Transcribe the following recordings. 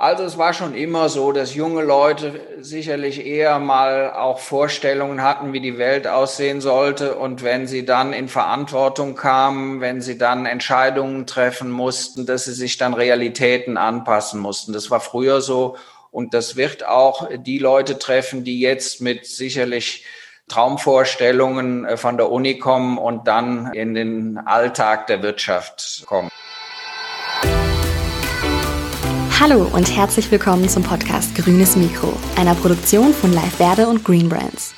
Also es war schon immer so, dass junge Leute sicherlich eher mal auch Vorstellungen hatten, wie die Welt aussehen sollte. Und wenn sie dann in Verantwortung kamen, wenn sie dann Entscheidungen treffen mussten, dass sie sich dann Realitäten anpassen mussten. Das war früher so. Und das wird auch die Leute treffen, die jetzt mit sicherlich Traumvorstellungen äh, von der Uni kommen und dann in den Alltag der Wirtschaft kommen. Hallo und herzlich willkommen zum Podcast Grünes Mikro, einer Produktion von Live Verde und Green Brands.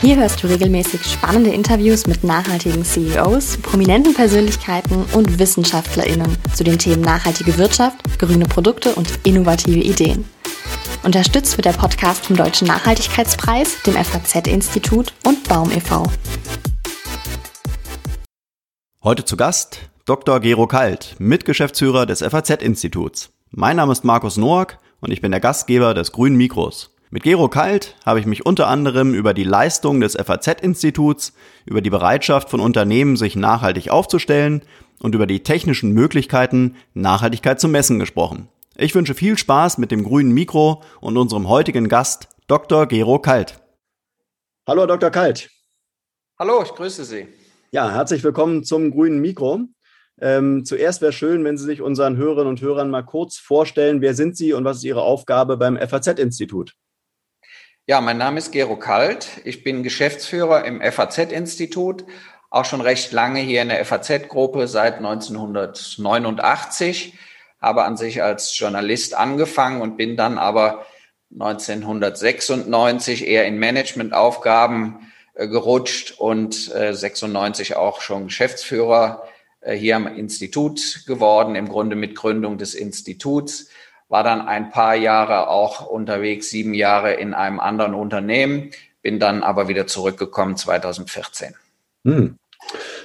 Hier hörst du regelmäßig spannende Interviews mit nachhaltigen CEOs, prominenten Persönlichkeiten und WissenschaftlerInnen zu den Themen nachhaltige Wirtschaft, grüne Produkte und innovative Ideen. Unterstützt wird der Podcast vom Deutschen Nachhaltigkeitspreis, dem FAZ-Institut und Baum e.V. Heute zu Gast Dr. Gero Kalt, Mitgeschäftsführer des FAZ-Instituts. Mein Name ist Markus Noack und ich bin der Gastgeber des Grünen Mikros. Mit Gero Kalt habe ich mich unter anderem über die Leistung des FAZ-Instituts, über die Bereitschaft von Unternehmen, sich nachhaltig aufzustellen und über die technischen Möglichkeiten, Nachhaltigkeit zu messen gesprochen. Ich wünsche viel Spaß mit dem grünen Mikro und unserem heutigen Gast, Dr. Gero Kalt. Hallo, Dr. Kalt. Hallo, ich grüße Sie. Ja, herzlich willkommen zum grünen Mikro. Ähm, zuerst wäre schön, wenn Sie sich unseren Hörerinnen und Hörern mal kurz vorstellen, wer sind Sie und was ist Ihre Aufgabe beim FAZ-Institut? Ja, mein Name ist Gero Kalt. Ich bin Geschäftsführer im FAZ-Institut, auch schon recht lange hier in der FAZ-Gruppe seit 1989, habe an sich als Journalist angefangen und bin dann aber 1996 eher in Managementaufgaben äh, gerutscht und äh, 96 auch schon Geschäftsführer hier am Institut geworden, im Grunde mit Gründung des Instituts, war dann ein paar Jahre auch unterwegs, sieben Jahre in einem anderen Unternehmen, bin dann aber wieder zurückgekommen 2014. Hm.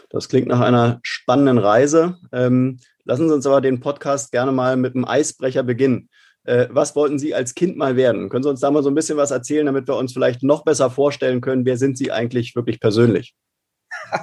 Das klingt nach einer spannenden Reise. Ähm, lassen Sie uns aber den Podcast gerne mal mit einem Eisbrecher beginnen. Äh, was wollten Sie als Kind mal werden? Können Sie uns da mal so ein bisschen was erzählen, damit wir uns vielleicht noch besser vorstellen können, wer sind Sie eigentlich wirklich persönlich?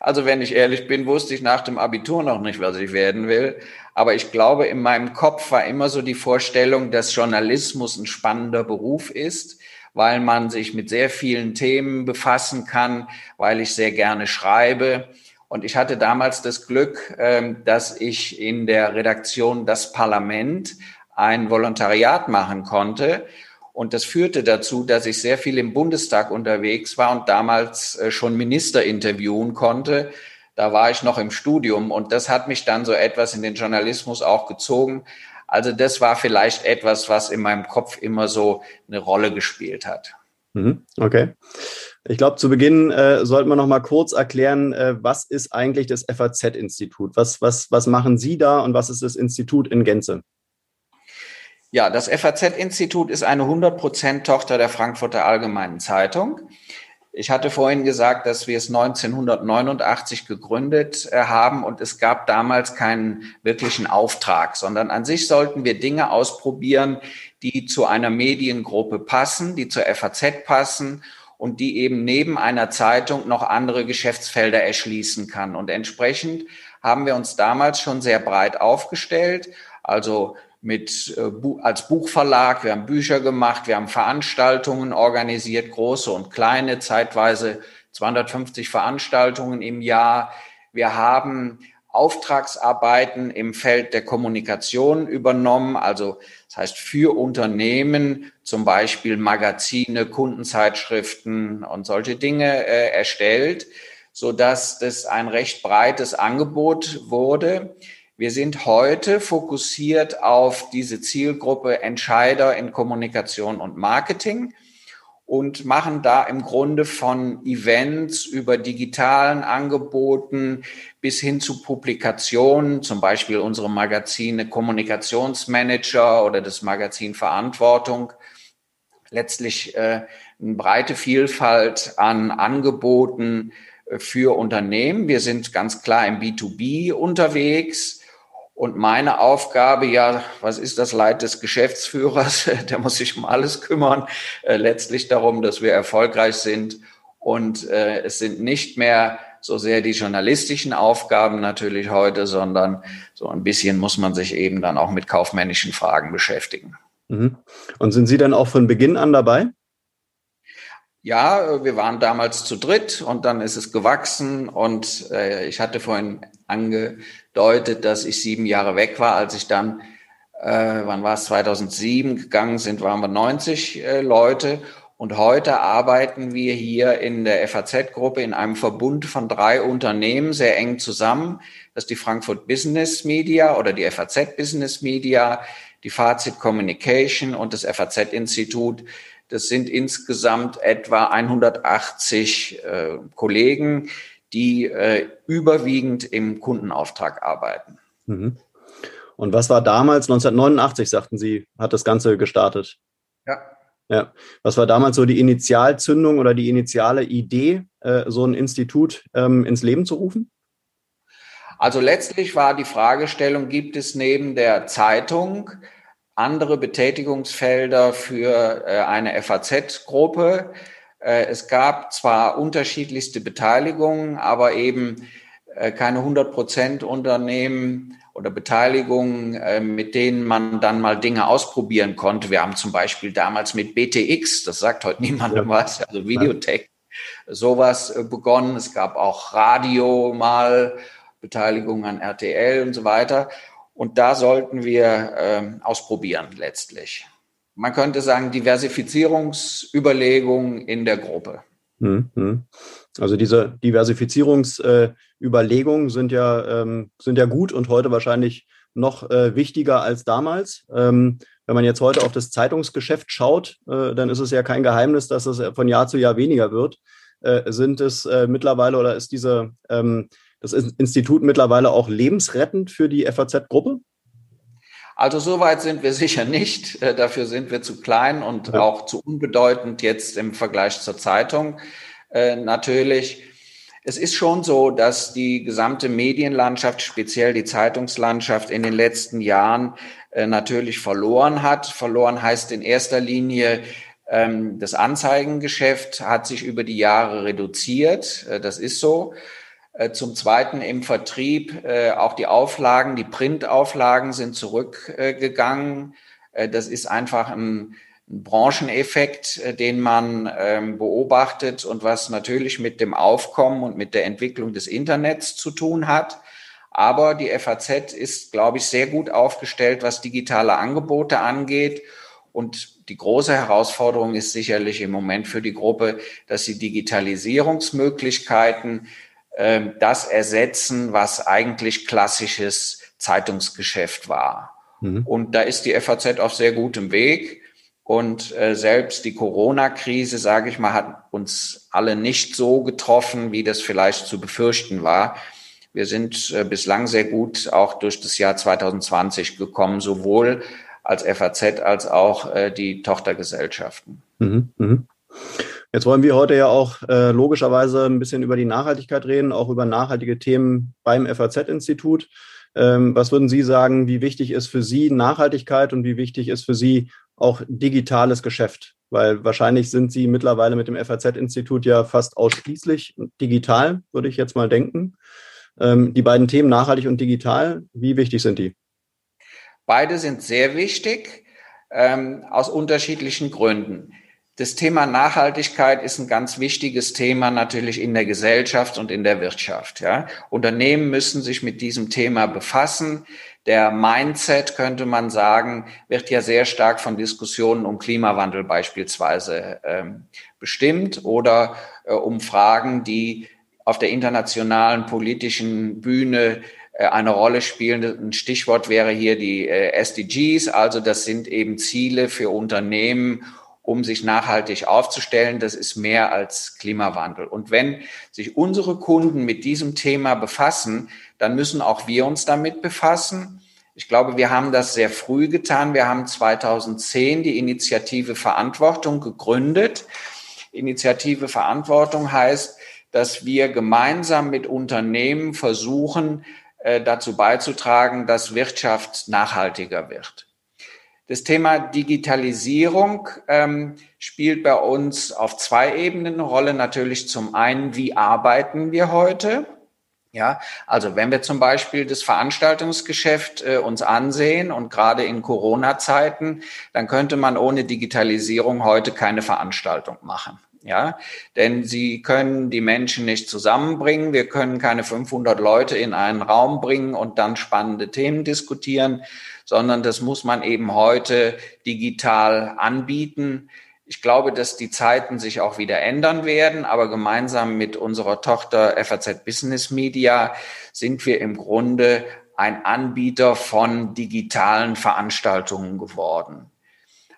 Also wenn ich ehrlich bin, wusste ich nach dem Abitur noch nicht, was ich werden will. Aber ich glaube, in meinem Kopf war immer so die Vorstellung, dass Journalismus ein spannender Beruf ist, weil man sich mit sehr vielen Themen befassen kann, weil ich sehr gerne schreibe. Und ich hatte damals das Glück, ähm, dass ich in der Redaktion Das Parlament ein Volontariat machen konnte. Und das führte dazu, dass ich sehr viel im Bundestag unterwegs war und damals äh, schon Minister interviewen konnte. Da war ich noch im Studium und das hat mich dann so etwas in den Journalismus auch gezogen. Also das war vielleicht etwas, was in meinem Kopf immer so eine Rolle gespielt hat. Mhm, okay. Ich glaube, zu Beginn äh, sollten wir noch mal kurz erklären, äh, was ist eigentlich das FAZ-Institut? Was, was, was machen Sie da und was ist das Institut in Gänze? Ja, das FAZ-Institut ist eine 100% Tochter der Frankfurter Allgemeinen Zeitung. Ich hatte vorhin gesagt, dass wir es 1989 gegründet äh, haben und es gab damals keinen wirklichen Auftrag, sondern an sich sollten wir Dinge ausprobieren, die zu einer Mediengruppe passen, die zur FAZ passen und die eben neben einer Zeitung noch andere Geschäftsfelder erschließen kann. Und entsprechend haben wir uns damals schon sehr breit aufgestellt. Also mit äh, als Buchverlag. Wir haben Bücher gemacht, wir haben Veranstaltungen organisiert, große und kleine, zeitweise 250 Veranstaltungen im Jahr. Wir haben Auftragsarbeiten im Feld der Kommunikation übernommen, also das heißt für Unternehmen zum Beispiel Magazine, Kundenzeitschriften und solche Dinge äh, erstellt, so dass das ein recht breites Angebot wurde. Wir sind heute fokussiert auf diese Zielgruppe Entscheider in Kommunikation und Marketing und machen da im Grunde von Events über digitalen Angeboten bis hin zu Publikationen, zum Beispiel unsere Magazine Kommunikationsmanager oder das Magazin Verantwortung, letztlich äh, eine breite Vielfalt an Angeboten äh, für Unternehmen. Wir sind ganz klar im B2B unterwegs und meine Aufgabe, ja, was ist das Leid des Geschäftsführers? Der muss sich um alles kümmern. Äh, letztlich darum, dass wir erfolgreich sind. Und äh, es sind nicht mehr so sehr die journalistischen Aufgaben natürlich heute, sondern so ein bisschen muss man sich eben dann auch mit kaufmännischen Fragen beschäftigen. Mhm. Und sind Sie dann auch von Beginn an dabei? Ja, wir waren damals zu dritt und dann ist es gewachsen und äh, ich hatte vorhin angedeutet, dass ich sieben Jahre weg war, als ich dann, äh, wann war es, 2007 gegangen sind, waren wir 90 äh, Leute. Und heute arbeiten wir hier in der FAZ-Gruppe in einem Verbund von drei Unternehmen sehr eng zusammen. Das ist die Frankfurt Business Media oder die FAZ Business Media, die Fazit Communication und das FAZ-Institut das sind insgesamt etwa 180 äh, Kollegen, die äh, überwiegend im Kundenauftrag arbeiten. Mhm. Und was war damals, 1989, sagten Sie, hat das Ganze gestartet? Ja. Ja. Was war damals so die Initialzündung oder die initiale Idee, äh, so ein Institut ähm, ins Leben zu rufen? Also letztlich war die Fragestellung, gibt es neben der Zeitung andere Betätigungsfelder für äh, eine FAZ-Gruppe. Äh, es gab zwar unterschiedlichste Beteiligungen, aber eben äh, keine 100 Prozent Unternehmen oder Beteiligungen, mit denen man dann mal Dinge ausprobieren konnte. Wir haben zum Beispiel damals mit BTX, das sagt heute niemandem ja. was, also Videotech, sowas begonnen. Es gab auch Radio mal, Beteiligung an RTL und so weiter. Und da sollten wir ähm, ausprobieren letztlich. Man könnte sagen, Diversifizierungsüberlegungen in der Gruppe. Mhm. Also diese Diversifizierungsüberlegungen äh, sind ja ähm, sind ja gut und heute wahrscheinlich noch äh, wichtiger als damals. Ähm, wenn man jetzt heute auf das Zeitungsgeschäft schaut, äh, dann ist es ja kein Geheimnis, dass es von Jahr zu Jahr weniger wird. Äh, sind es äh, mittlerweile oder ist diese ähm, das Institut mittlerweile auch lebensrettend für die FAZ-Gruppe? Also soweit sind wir sicher nicht. Äh, dafür sind wir zu klein und ja. auch zu unbedeutend jetzt im Vergleich zur Zeitung. Äh, natürlich. Es ist schon so, dass die gesamte Medienlandschaft, speziell die Zeitungslandschaft in den letzten Jahren äh, natürlich verloren hat. Verloren heißt in erster Linie, ähm, das Anzeigengeschäft hat sich über die Jahre reduziert. Äh, das ist so. Äh, zum Zweiten im Vertrieb äh, auch die Auflagen, die Printauflagen sind zurückgegangen. Äh, das ist einfach ein, Brancheneffekt, den man ähm, beobachtet und was natürlich mit dem Aufkommen und mit der Entwicklung des Internets zu tun hat. Aber die FAZ ist, glaube ich, sehr gut aufgestellt, was digitale Angebote angeht. Und die große Herausforderung ist sicherlich im Moment für die Gruppe, dass sie Digitalisierungsmöglichkeiten ähm, das ersetzen, was eigentlich klassisches Zeitungsgeschäft war. Mhm. Und da ist die FAZ auf sehr gutem Weg. Und äh, selbst die Corona-Krise, sage ich mal, hat uns alle nicht so getroffen, wie das vielleicht zu befürchten war. Wir sind äh, bislang sehr gut auch durch das Jahr 2020 gekommen, sowohl als FAZ als auch äh, die Tochtergesellschaften. Mhm, mh. Jetzt wollen wir heute ja auch äh, logischerweise ein bisschen über die Nachhaltigkeit reden, auch über nachhaltige Themen beim FAZ-Institut. Ähm, was würden Sie sagen, wie wichtig ist für Sie Nachhaltigkeit und wie wichtig ist für Sie auch digitales Geschäft? Weil wahrscheinlich sind Sie mittlerweile mit dem FAZ-Institut ja fast ausschließlich digital, würde ich jetzt mal denken. Ähm, die beiden Themen nachhaltig und digital, wie wichtig sind die? Beide sind sehr wichtig, ähm, aus unterschiedlichen Gründen. Das Thema Nachhaltigkeit ist ein ganz wichtiges Thema natürlich in der Gesellschaft und in der Wirtschaft. Ja. Unternehmen müssen sich mit diesem Thema befassen. Der Mindset, könnte man sagen, wird ja sehr stark von Diskussionen um Klimawandel beispielsweise ähm, bestimmt oder äh, um Fragen, die auf der internationalen politischen Bühne äh, eine Rolle spielen. Ein Stichwort wäre hier die äh, SDGs, also das sind eben Ziele für Unternehmen, um sich nachhaltig aufzustellen. Das ist mehr als Klimawandel. Und wenn sich unsere Kunden mit diesem Thema befassen, dann müssen auch wir uns damit befassen. Ich glaube, wir haben das sehr früh getan. Wir haben 2010 die Initiative Verantwortung gegründet. Initiative Verantwortung heißt, dass wir gemeinsam mit Unternehmen versuchen, äh, dazu beizutragen, dass Wirtschaft nachhaltiger wird. Das Thema Digitalisierung ähm, spielt bei uns auf zwei Ebenen eine Rolle. Natürlich zum einen, wie arbeiten wir heute? Ja, also wenn wir zum Beispiel das Veranstaltungsgeschäft äh, uns ansehen und gerade in Corona-Zeiten, dann könnte man ohne Digitalisierung heute keine Veranstaltung machen. Ja, denn sie können die Menschen nicht zusammenbringen. Wir können keine 500 Leute in einen Raum bringen und dann spannende Themen diskutieren, sondern das muss man eben heute digital anbieten. Ich glaube, dass die Zeiten sich auch wieder ändern werden, aber gemeinsam mit unserer Tochter FAZ Business Media sind wir im Grunde ein Anbieter von digitalen Veranstaltungen geworden.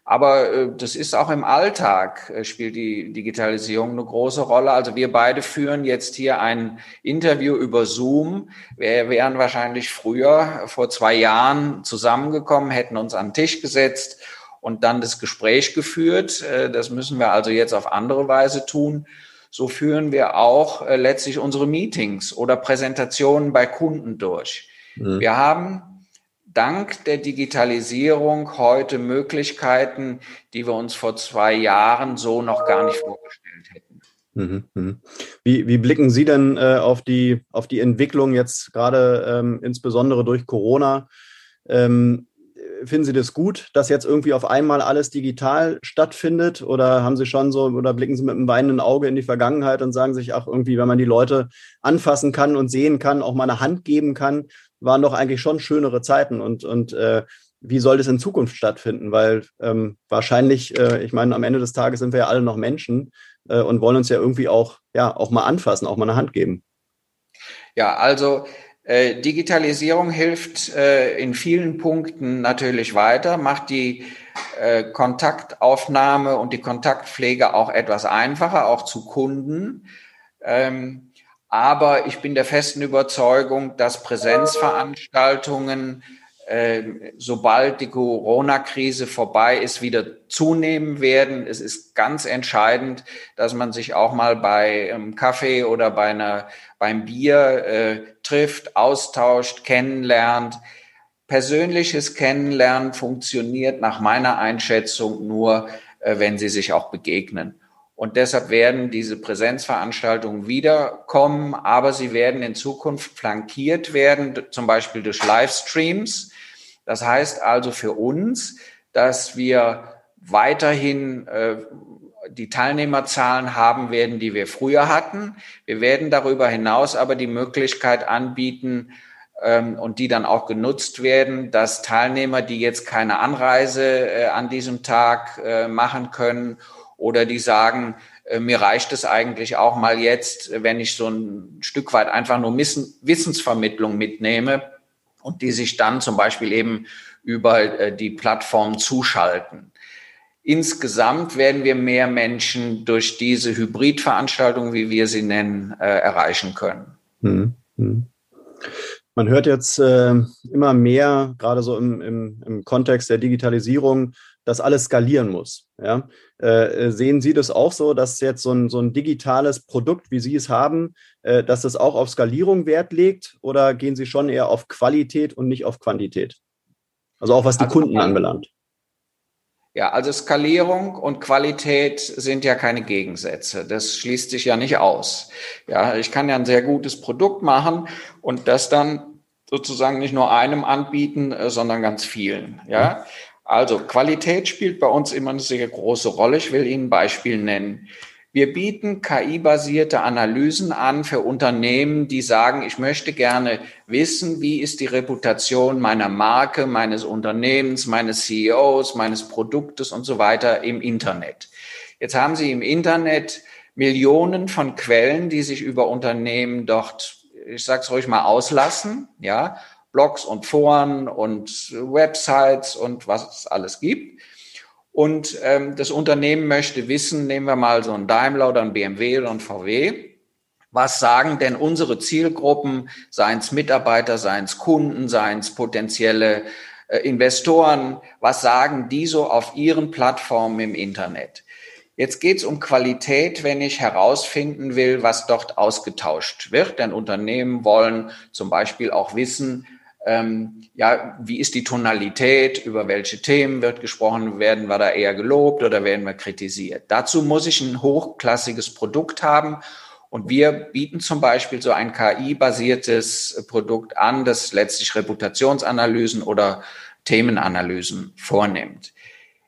Aber äh, das ist auch im Alltag, äh, spielt die Digitalisierung eine große Rolle. Also wir beide führen jetzt hier ein Interview über Zoom. Wir wären wahrscheinlich früher, vor zwei Jahren, zusammengekommen, hätten uns an den Tisch gesetzt und dann das Gespräch geführt. Äh, das müssen wir also jetzt auf andere Weise tun. So führen wir auch äh, letztlich unsere Meetings oder Präsentationen bei Kunden durch. Mhm. Wir haben dank der Digitalisierung heute Möglichkeiten, die wir uns vor zwei Jahren so noch gar nicht vorgestellt hätten. Mhm, mhm. Wie, wie blicken Sie denn äh, auf, die, auf die Entwicklung jetzt gerade ähm, insbesondere durch Corona? Ähm, finden Sie das gut, dass jetzt irgendwie auf einmal alles digital stattfindet? Oder haben Sie schon so, oder blicken Sie mit einem weinenden Auge in die Vergangenheit und sagen sich, ach, irgendwie, wenn man die Leute anfassen kann und sehen kann, auch mal eine Hand geben kann, waren doch eigentlich schon schönere Zeiten und, und äh, wie soll das in Zukunft stattfinden? Weil ähm, wahrscheinlich, äh, ich meine, am Ende des Tages sind wir ja alle noch Menschen äh, und wollen uns ja irgendwie auch, ja, auch mal anfassen, auch mal eine Hand geben. Ja, also äh, Digitalisierung hilft äh, in vielen Punkten natürlich weiter, macht die äh, Kontaktaufnahme und die Kontaktpflege auch etwas einfacher, auch zu Kunden. Ähm, aber ich bin der festen Überzeugung, dass Präsenzveranstaltungen ähm, sobald die Corona-Krise vorbei ist, wieder zunehmen werden. Es ist ganz entscheidend, dass man sich auch mal bei einem Kaffee oder bei einer, beim Bier äh, trifft, austauscht, kennenlernt. Persönliches Kennenlernen funktioniert nach meiner Einschätzung nur, äh, wenn sie sich auch begegnen. Und deshalb werden diese Präsenzveranstaltungen wiederkommen, aber sie werden in Zukunft flankiert werden, zum Beispiel durch Livestreams. Das heißt also für uns, dass wir weiterhin äh, die Teilnehmerzahlen haben werden, die wir früher hatten. Wir werden darüber hinaus aber die Möglichkeit anbieten, ähm, und die dann auch genutzt werden, dass Teilnehmer, die jetzt keine Anreise äh, an diesem Tag äh, machen können oder die sagen, äh, mir reicht es eigentlich auch mal jetzt, wenn ich so ein Stück weit einfach nur Wissensvermittlung mitnehme, und die sich dann zum Beispiel eben über äh, die Plattform zuschalten. Insgesamt werden wir mehr Menschen durch diese Hybridveranstaltung, wie wir sie nennen, äh, erreichen können. Hm, hm. Man hört jetzt äh, immer mehr, gerade so im, im, im Kontext der Digitalisierung, dass alles skalieren muss. Ja? Äh, sehen Sie das auch so, dass jetzt so ein, so ein digitales Produkt, wie Sie es haben, äh, dass es auch auf Skalierung Wert legt oder gehen Sie schon eher auf Qualität und nicht auf Quantität? Also auch was die also, Kunden anbelangt. Ja, also Skalierung und Qualität sind ja keine Gegensätze. Das schließt sich ja nicht aus. Ja, ich kann ja ein sehr gutes Produkt machen und das dann sozusagen nicht nur einem anbieten, äh, sondern ganz vielen. Ja, also Qualität spielt bei uns immer eine sehr große Rolle. Ich will Ihnen ein Beispiel nennen. Wir bieten KI-basierte Analysen an für Unternehmen, die sagen, ich möchte gerne wissen, wie ist die Reputation meiner Marke, meines Unternehmens, meines CEOs, meines Produktes und so weiter im Internet. Jetzt haben Sie im Internet Millionen von Quellen, die sich über Unternehmen dort, ich sage es ruhig mal, auslassen, ja, Blogs und Foren und Websites und was es alles gibt. Und ähm, das Unternehmen möchte wissen, nehmen wir mal so ein Daimler oder ein BMW oder ein VW, was sagen denn unsere Zielgruppen, seien es Mitarbeiter, seien es Kunden, seien es potenzielle äh, Investoren, was sagen die so auf ihren Plattformen im Internet? Jetzt geht es um Qualität, wenn ich herausfinden will, was dort ausgetauscht wird. Denn Unternehmen wollen zum Beispiel auch wissen, ähm, ja, wie ist die Tonalität, über welche Themen wird gesprochen, werden wir da eher gelobt oder werden wir kritisiert. Dazu muss ich ein hochklassiges Produkt haben und wir bieten zum Beispiel so ein KI-basiertes Produkt an, das letztlich Reputationsanalysen oder Themenanalysen vornimmt.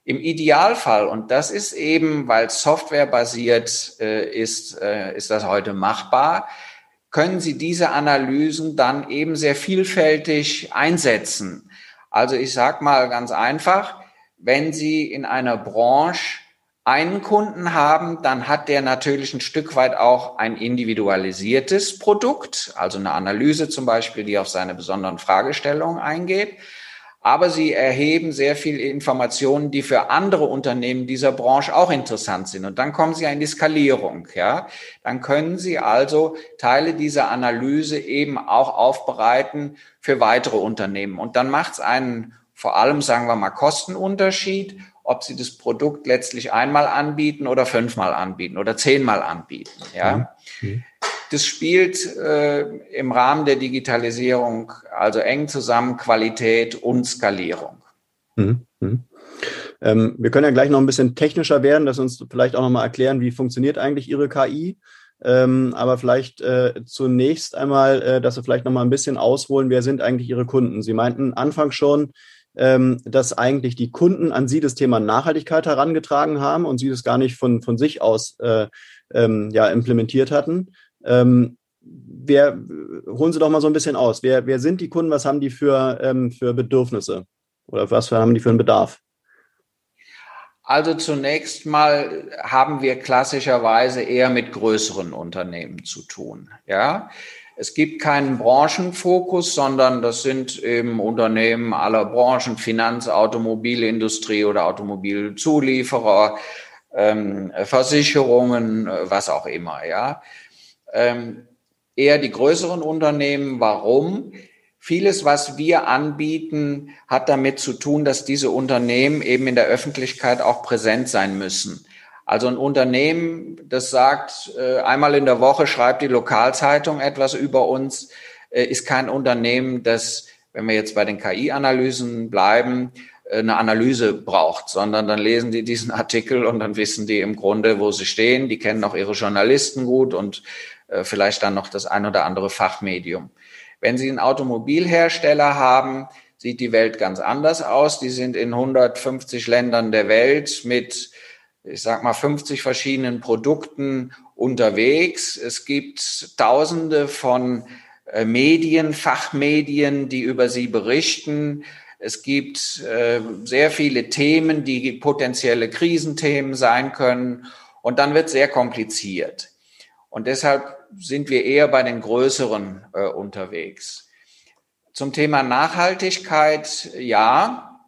Im Idealfall, und das ist eben, weil Software basiert äh, ist, äh, ist das heute machbar, können Sie diese Analysen dann eben sehr vielfältig einsetzen. Also ich sage mal ganz einfach, wenn Sie in einer Branche einen Kunden haben, dann hat der natürlich ein Stück weit auch ein individualisiertes Produkt, also eine Analyse zum Beispiel, die auf seine besonderen Fragestellungen eingeht aber sie erheben sehr viel Informationen, die für andere Unternehmen dieser Branche auch interessant sind. Und dann kommen sie in die Skalierung, ja. Dann können sie also Teile dieser Analyse eben auch aufbereiten für weitere Unternehmen. Und dann macht es einen vor allem, sagen wir mal, Kostenunterschied, ob sie das Produkt letztlich einmal anbieten oder fünfmal anbieten oder zehnmal anbieten, ja. Mhm. Das spielt äh, im Rahmen der Digitalisierung also eng zusammen Qualität und Skalierung. Mhm. Mhm. Ähm, wir können ja gleich noch ein bisschen technischer werden, dass uns vielleicht auch noch mal erklären, wie funktioniert eigentlich Ihre KI. Ähm, aber vielleicht äh, zunächst einmal, äh, dass Sie vielleicht noch mal ein bisschen ausholen, wer sind eigentlich Ihre Kunden? Sie meinten anfangs schon, ähm, dass eigentlich die Kunden an Sie das Thema Nachhaltigkeit herangetragen haben und Sie das gar nicht von, von sich aus äh, ähm, ja, implementiert hatten. Ähm, wer, holen Sie doch mal so ein bisschen aus. Wer, wer sind die Kunden? Was haben die für, ähm, für Bedürfnisse? Oder was haben die für einen Bedarf? Also zunächst mal haben wir klassischerweise eher mit größeren Unternehmen zu tun. Ja, es gibt keinen Branchenfokus, sondern das sind eben Unternehmen aller Branchen, Finanz, Automobilindustrie oder Automobilzulieferer, ähm, Versicherungen, was auch immer. Ja, ähm, eher die größeren Unternehmen. Warum? Vieles, was wir anbieten, hat damit zu tun, dass diese Unternehmen eben in der Öffentlichkeit auch präsent sein müssen. Also ein Unternehmen, das sagt, äh, einmal in der Woche schreibt die Lokalzeitung etwas über uns, äh, ist kein Unternehmen, das, wenn wir jetzt bei den KI-Analysen bleiben, äh, eine Analyse braucht, sondern dann lesen die diesen Artikel und dann wissen die im Grunde, wo sie stehen. Die kennen auch ihre Journalisten gut und vielleicht dann noch das ein oder andere Fachmedium. Wenn Sie einen Automobilhersteller haben, sieht die Welt ganz anders aus. Die sind in 150 Ländern der Welt mit, ich sag mal, 50 verschiedenen Produkten unterwegs. Es gibt Tausende von äh, Medien, Fachmedien, die über sie berichten. Es gibt äh, sehr viele Themen, die potenzielle Krisenthemen sein können. Und dann wird sehr kompliziert. Und deshalb sind wir eher bei den größeren äh, unterwegs. Zum Thema Nachhaltigkeit, ja,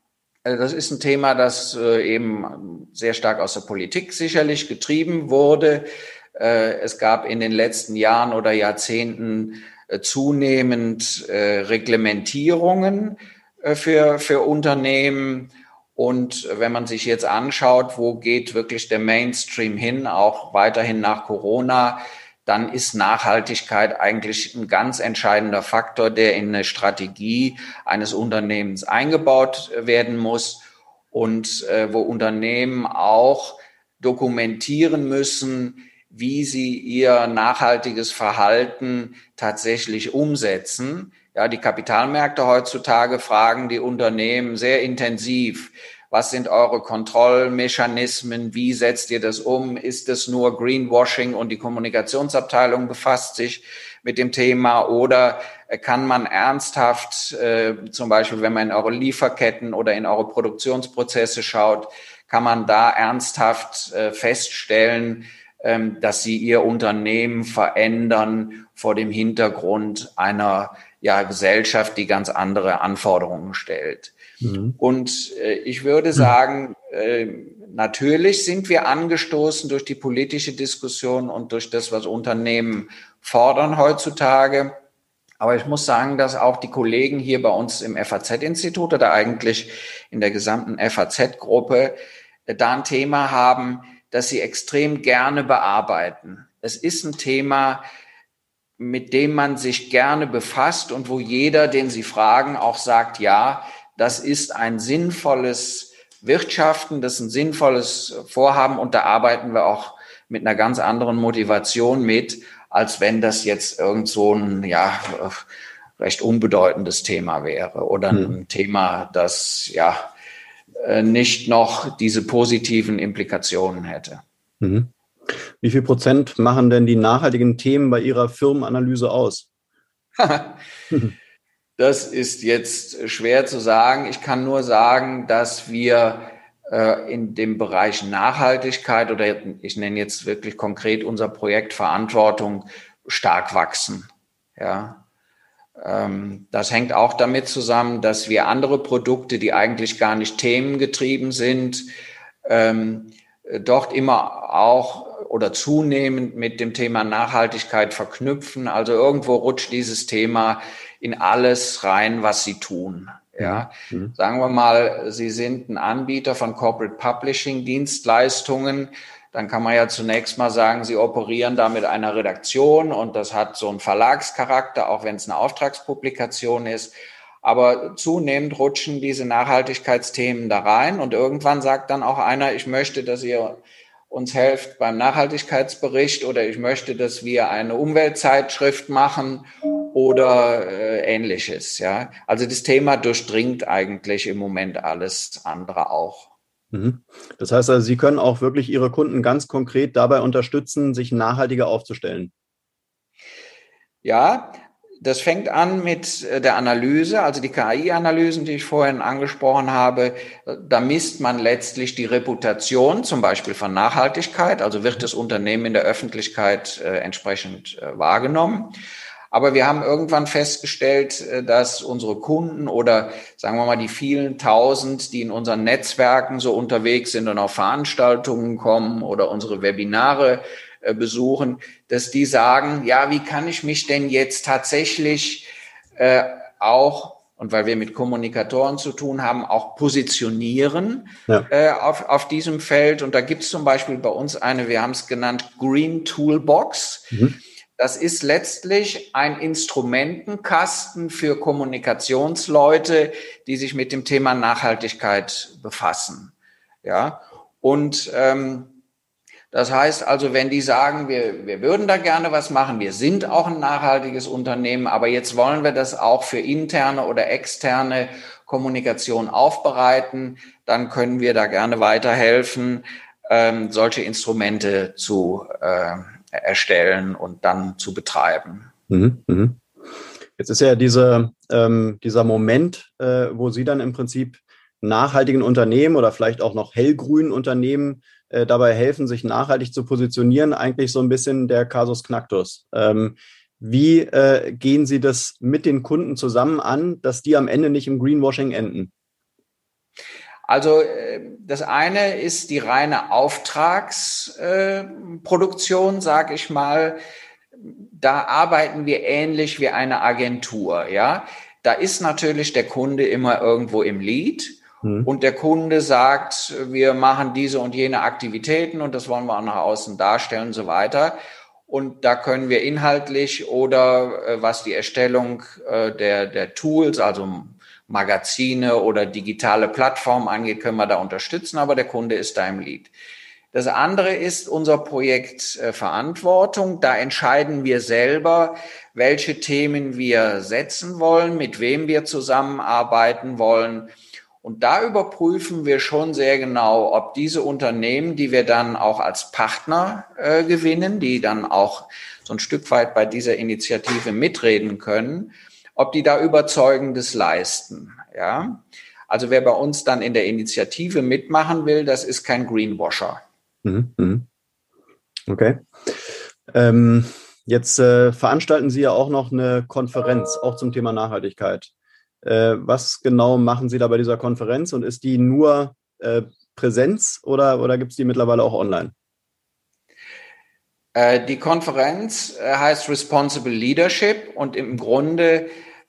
also das ist ein Thema, das äh, eben sehr stark aus der Politik sicherlich getrieben wurde. Äh, es gab in den letzten Jahren oder Jahrzehnten äh, zunehmend äh, Reglementierungen äh, für, für Unternehmen. Und wenn man sich jetzt anschaut, wo geht wirklich der Mainstream hin, auch weiterhin nach Corona, dann ist Nachhaltigkeit eigentlich ein ganz entscheidender Faktor, der in eine Strategie eines Unternehmens eingebaut werden muss und äh, wo Unternehmen auch dokumentieren müssen, wie sie ihr nachhaltiges Verhalten tatsächlich umsetzen. Ja, die Kapitalmärkte heutzutage fragen die Unternehmen sehr intensiv. Was sind eure Kontrollmechanismen? Wie setzt ihr das um? Ist es nur Greenwashing und die Kommunikationsabteilung befasst sich mit dem Thema oder kann man ernsthaft, äh, zum Beispiel, wenn man in eure Lieferketten oder in eure Produktionsprozesse schaut, kann man da ernsthaft äh, feststellen, ähm, dass sie ihr Unternehmen verändern vor dem Hintergrund einer ja, Gesellschaft, die ganz andere Anforderungen stellt. Mhm. Und äh, ich würde sagen, äh, natürlich sind wir angestoßen durch die politische Diskussion und durch das, was Unternehmen fordern heutzutage. Aber ich muss sagen, dass auch die Kollegen hier bei uns im FAZ-Institut oder eigentlich in der gesamten FAZ-Gruppe äh, da ein Thema haben, das sie extrem gerne bearbeiten. Es ist ein Thema, mit dem man sich gerne befasst und wo jeder, den Sie fragen, auch sagt, ja, das ist ein sinnvolles Wirtschaften, das ist ein sinnvolles Vorhaben und da arbeiten wir auch mit einer ganz anderen Motivation mit, als wenn das jetzt irgend so ein, ja, recht unbedeutendes Thema wäre oder ein hm. Thema, das, ja, äh, nicht noch diese positiven Implikationen hätte. Mhm. Wie viel Prozent machen denn die nachhaltigen Themen bei Ihrer Firmenanalyse aus? das ist jetzt schwer zu sagen. Ich kann nur sagen, dass wir äh, in dem Bereich Nachhaltigkeit oder ich nenne jetzt wirklich konkret unser Projekt Verantwortung stark wachsen. Ja. Ähm, das hängt auch damit zusammen, dass wir andere Produkte, die eigentlich gar nicht themengetrieben sind, ähm, dort immer auch oder zunehmend mit dem Thema Nachhaltigkeit verknüpfen. Also irgendwo rutscht dieses Thema in alles rein, was sie tun. Ja, mhm. mhm. sagen wir mal, Sie sind ein Anbieter von Corporate Publishing Dienstleistungen. Dann kann man ja zunächst mal sagen, Sie operieren da mit einer Redaktion und das hat so einen Verlagscharakter, auch wenn es eine Auftragspublikation ist. Aber zunehmend rutschen diese Nachhaltigkeitsthemen da rein und irgendwann sagt dann auch einer, ich möchte, dass ihr uns helft beim Nachhaltigkeitsbericht oder ich möchte, dass wir eine Umweltzeitschrift machen oder äh, ähnliches. Ja, also das Thema durchdringt eigentlich im Moment alles andere auch. Mhm. Das heißt also, Sie können auch wirklich Ihre Kunden ganz konkret dabei unterstützen, sich nachhaltiger aufzustellen. Ja, das fängt an mit äh, der Analyse, also die KI-Analysen, die ich vorhin angesprochen habe. Da misst man letztlich die Reputation, zum Beispiel von Nachhaltigkeit. Also wird das Unternehmen in der Öffentlichkeit äh, entsprechend äh, wahrgenommen. Aber wir haben irgendwann festgestellt, dass unsere Kunden oder sagen wir mal die vielen tausend, die in unseren Netzwerken so unterwegs sind und auf Veranstaltungen kommen oder unsere Webinare äh, besuchen, dass die sagen, ja, wie kann ich mich denn jetzt tatsächlich äh, auch und weil wir mit Kommunikatoren zu tun haben, auch positionieren ja. äh, auf, auf diesem Feld. Und da gibt es zum Beispiel bei uns eine, wir haben es genannt Green Toolbox. Mhm. Das ist letztlich ein Instrumentenkasten für Kommunikationsleute, die sich mit dem Thema Nachhaltigkeit befassen. Ja, und ähm, das heißt also, wenn die sagen, wir, wir würden da gerne was machen, wir sind auch ein nachhaltiges Unternehmen, aber jetzt wollen wir das auch für interne oder externe Kommunikation aufbereiten, dann können wir da gerne weiterhelfen, ähm, solche Instrumente zu äh, erstellen und dann zu betreiben. Mhm, mh. Jetzt ist ja diese, ähm, dieser Moment, äh, wo Sie dann im Prinzip nachhaltigen Unternehmen oder vielleicht auch noch hellgrünen Unternehmen äh, dabei helfen, sich nachhaltig zu positionieren, eigentlich so ein bisschen der Kasus Knacktus. Ähm, wie äh, gehen Sie das mit den Kunden zusammen an, dass die am Ende nicht im Greenwashing enden? Also äh, das eine ist die reine Auftragsproduktion, äh, sage ich mal. Da arbeiten wir ähnlich wie eine Agentur. Ja, da ist natürlich der Kunde immer irgendwo im Lead Mhm. Und der Kunde sagt, wir machen diese und jene Aktivitäten und das wollen wir auch nach außen darstellen und so weiter. Und da können wir inhaltlich oder äh, was die Erstellung äh, der, der Tools, also Magazine oder digitale Plattformen angeht, können wir da unterstützen, aber der Kunde ist da im Lead. Das andere ist unser Projekt äh, Verantwortung. Da entscheiden wir selber, welche Themen wir setzen wollen, mit wem wir zusammenarbeiten wollen und da überprüfen wir schon sehr genau, ob diese Unternehmen, die wir dann auch als Partner äh, gewinnen, die dann auch so ein Stück weit bei dieser Initiative mitreden können, ob die da Überzeugendes leisten. Ja, also wer bei uns dann in der Initiative mitmachen will, das ist kein Greenwasher. Mhm, mhm. Okay. Ähm, jetzt äh, veranstalten Sie ja auch noch eine Konferenz, auch zum Thema Nachhaltigkeit. Äh, was genau machen Sie da bei dieser Konferenz und ist die nur äh, Präsenz oder, oder gibt es die mittlerweile auch online? Äh, die Konferenz heißt Responsible Leadership und im Grunde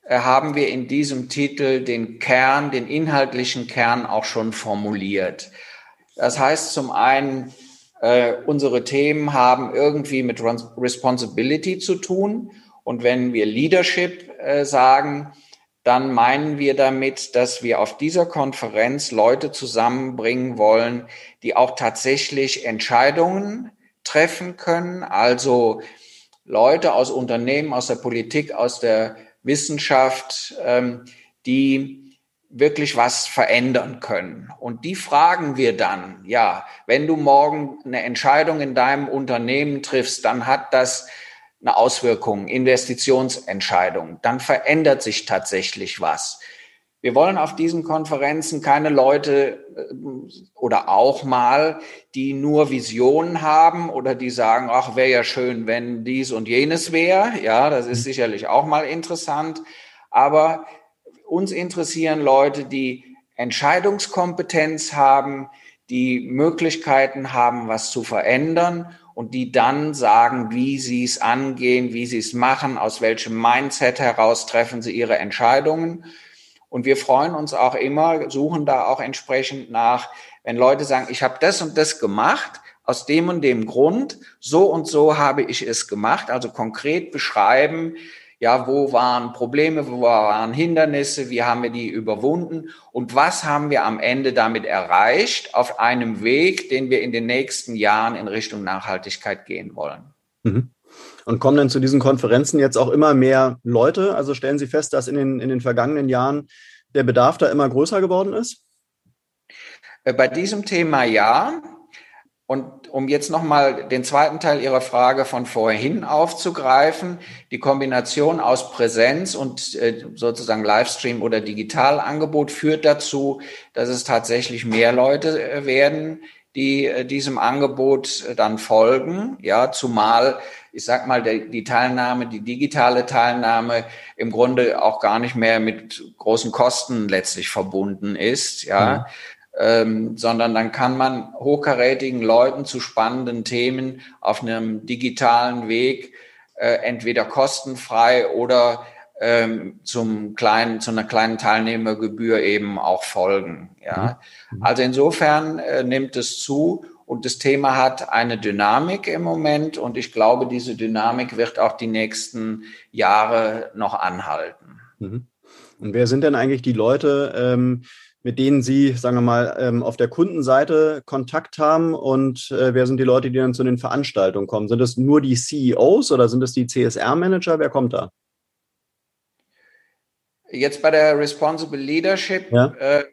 haben wir in diesem Titel den Kern, den inhaltlichen Kern auch schon formuliert. Das heißt zum einen, unsere Themen haben irgendwie mit Responsibility zu tun Und wenn wir Leadership sagen, dann meinen wir damit, dass wir auf dieser Konferenz Leute zusammenbringen wollen, die auch tatsächlich Entscheidungen treffen können, also Leute aus Unternehmen, aus der Politik, aus der Wissenschaft, ähm, die wirklich was verändern können. Und die fragen wir dann, ja, wenn du morgen eine Entscheidung in deinem Unternehmen triffst, dann hat das eine Auswirkung, Investitionsentscheidung, dann verändert sich tatsächlich was. Wir wollen auf diesen Konferenzen keine Leute äh, oder auch mal, die nur Visionen haben oder die sagen, ach, wäre ja schön, wenn dies und jenes wäre. Ja, das ist mhm. sicherlich auch mal interessant. Aber uns interessieren Leute, die Entscheidungskompetenz haben, die Möglichkeiten haben, was zu verändern und die dann sagen, wie sie es angehen, wie sie es machen, aus welchem Mindset heraus treffen sie ihre Entscheidungen. Und wir freuen uns auch immer, suchen da auch entsprechend nach, wenn Leute sagen, ich habe das und das gemacht, aus dem und dem Grund, so und so habe ich es gemacht, also konkret beschreiben, ja, wo waren Probleme, wo waren Hindernisse, wie haben wir die überwunden und was haben wir am Ende damit erreicht auf einem Weg, den wir in den nächsten Jahren in Richtung Nachhaltigkeit gehen wollen. Mhm. Und kommen denn zu diesen Konferenzen jetzt auch immer mehr Leute? Also stellen Sie fest, dass in den, in den vergangenen Jahren der Bedarf da immer größer geworden ist? Äh, bei diesem Thema ja. Und um jetzt nochmal den zweiten Teil Ihrer Frage von vorhin aufzugreifen, die Kombination aus Präsenz und äh, sozusagen Livestream oder Digitalangebot führt dazu, dass es tatsächlich mehr Leute äh, werden, die äh, diesem Angebot dann folgen. Ja, zumal, ich sag mal, die Teilnahme, die digitale Teilnahme im Grunde auch gar nicht mehr mit großen Kosten letztlich verbunden ist. Ja, mhm ähm, sondern dann kann man hochkarätigen Leuten zu spannenden Themen auf einem digitalen Weg äh, entweder kostenfrei oder ähm, zum kleinen, zu einer kleinen Teilnehmergebühr eben auch folgen. Ja, mhm. also insofern äh, nimmt es zu und das Thema hat eine Dynamik im Moment und ich glaube, diese Dynamik wird auch die nächsten Jahre noch anhalten. Mhm. Und wer sind denn eigentlich die Leute, ähm, mit denen Sie, sagen wir mal, ähm, auf der Kundenseite Kontakt haben und äh, wer sind die Leute, die dann zu den Veranstaltungen kommen? Sind es nur die CEOs oder sind es die CSR-Manager? Wer kommt da? Jetzt bei der Responsible Leadership, ja. äh,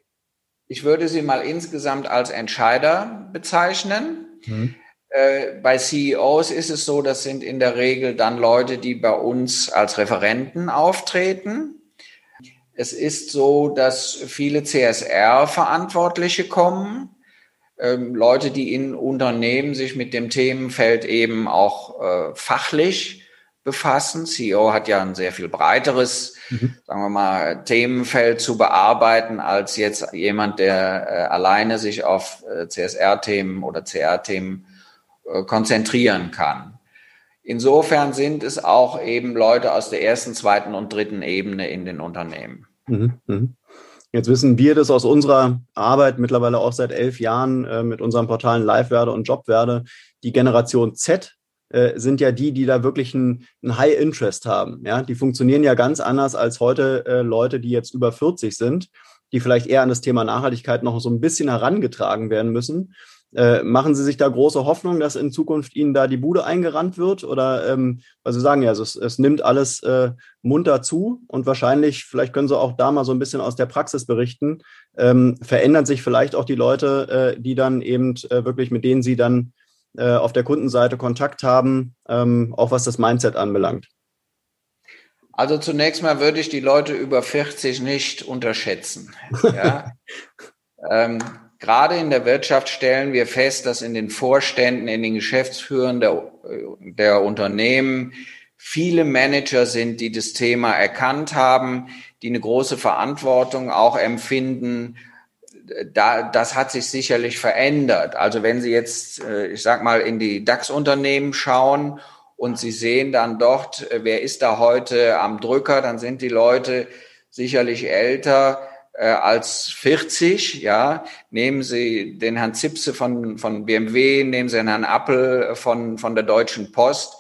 ich würde sie mal insgesamt als Entscheider bezeichnen. Mhm. Äh, bei CEOs ist es so, das sind in der Regel dann Leute, die bei uns als Referenten auftreten. Es ist so, dass viele CSR-Verantwortliche kommen, ähm, Leute, die in Unternehmen sich mit dem Themenfeld eben auch äh, fachlich befassen. CEO hat ja ein sehr viel breiteres, mhm. sagen wir mal, Themenfeld zu bearbeiten als jetzt jemand, der äh, alleine sich auf äh, CSR-Themen oder CR-Themen äh, konzentrieren kann. Insofern sind es auch eben Leute aus der ersten, zweiten und dritten Ebene in den Unternehmen. Mhm, mhm. Jetzt wissen wir das aus unserer Arbeit mittlerweile auch seit elf Jahren äh, mit unseren Portalen Live-Werde und Jobwerde. Die Generation Z äh, sind ja die, die da wirklich ein, ein, High Interest haben. Ja, die funktionieren ja ganz anders als heute äh, Leute, die jetzt über 40 sind, die vielleicht eher an das Thema Nachhaltigkeit noch so ein bisschen herangetragen werden müssen. Äh, machen Sie sich da große Hoffnung, dass in Zukunft Ihnen da die Bude eingerannt wird? Oder, ähm, Sie sagen ja, also es, es nimmt alles äh, munter zu und wahrscheinlich, vielleicht können Sie auch da mal so ein bisschen aus der Praxis berichten, ähm, verändern sich vielleicht auch die Leute, äh, die dann eben äh, wirklich, mit denen Sie dann äh, auf der Kundenseite Kontakt haben, ähm, auch was das Mindset anbelangt? Also zunächst mal würde ich die Leute über 40 nicht unterschätzen. Ja? ähm, Gerade in der Wirtschaft stellen wir fest, dass in den Vorständen, in den Geschäftsführern der, der Unternehmen viele Manager sind, die das Thema erkannt haben, die eine große Verantwortung auch empfinden. Da, das hat sich sicherlich verändert. Also wenn Sie jetzt, äh, ich sag mal, in die DAX-Unternehmen schauen und Sie sehen dann dort, äh, wer ist da heute am Drücker, dann sind die Leute sicherlich älter äh, als 40, ja, nehmen Sie den Herrn Zipse von, von BMW, nehmen Sie den Herrn Appel von, von der Deutschen Post.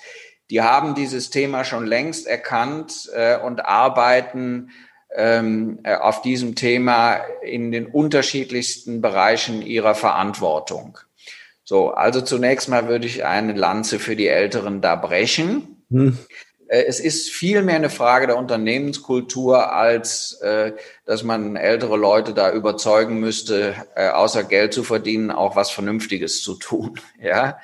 die haben dieses Thema schon längst erkannt äh, und arbeiten ähm, äh, auf diesem Thema in den unterschiedlichsten Bereichen ihrer Verantwortung. So, also zunächst mal würde ich eine Lanze für die Älteren da brechen. Hm. Äh, es ist viel mehr eine Frage der Unternehmenskultur, als äh, dass man ältere Leute da überzeugen müsste, äh, außer Geld zu verdienen, auch was Vernünftiges zu tun. Ja,